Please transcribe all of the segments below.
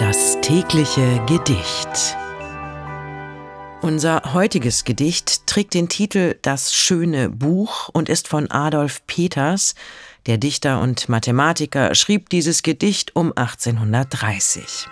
Das tägliche Gedicht. Unser heutiges Gedicht trägt den Titel Das schöne Buch und ist von Adolf Peters. Der Dichter und Mathematiker schrieb dieses Gedicht um 1830.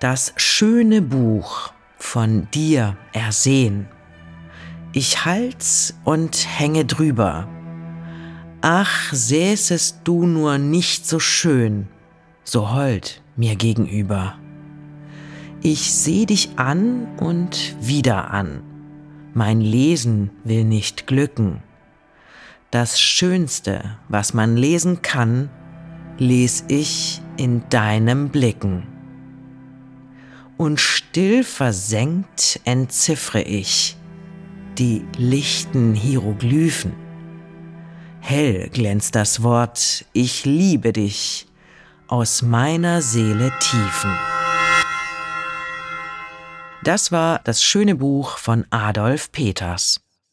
Das schöne Buch von dir ersehen. Ich halt's und hänge drüber. Ach, säßest du nur nicht so schön, so hold mir gegenüber. Ich seh dich an und wieder an. Mein Lesen will nicht glücken. Das Schönste, was man lesen kann, les ich in deinem Blicken. Und still versenkt entziffre ich die lichten Hieroglyphen. Hell glänzt das Wort Ich liebe dich aus meiner Seele Tiefen. Das war das schöne Buch von Adolf Peters.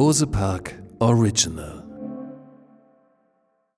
Bose Park Original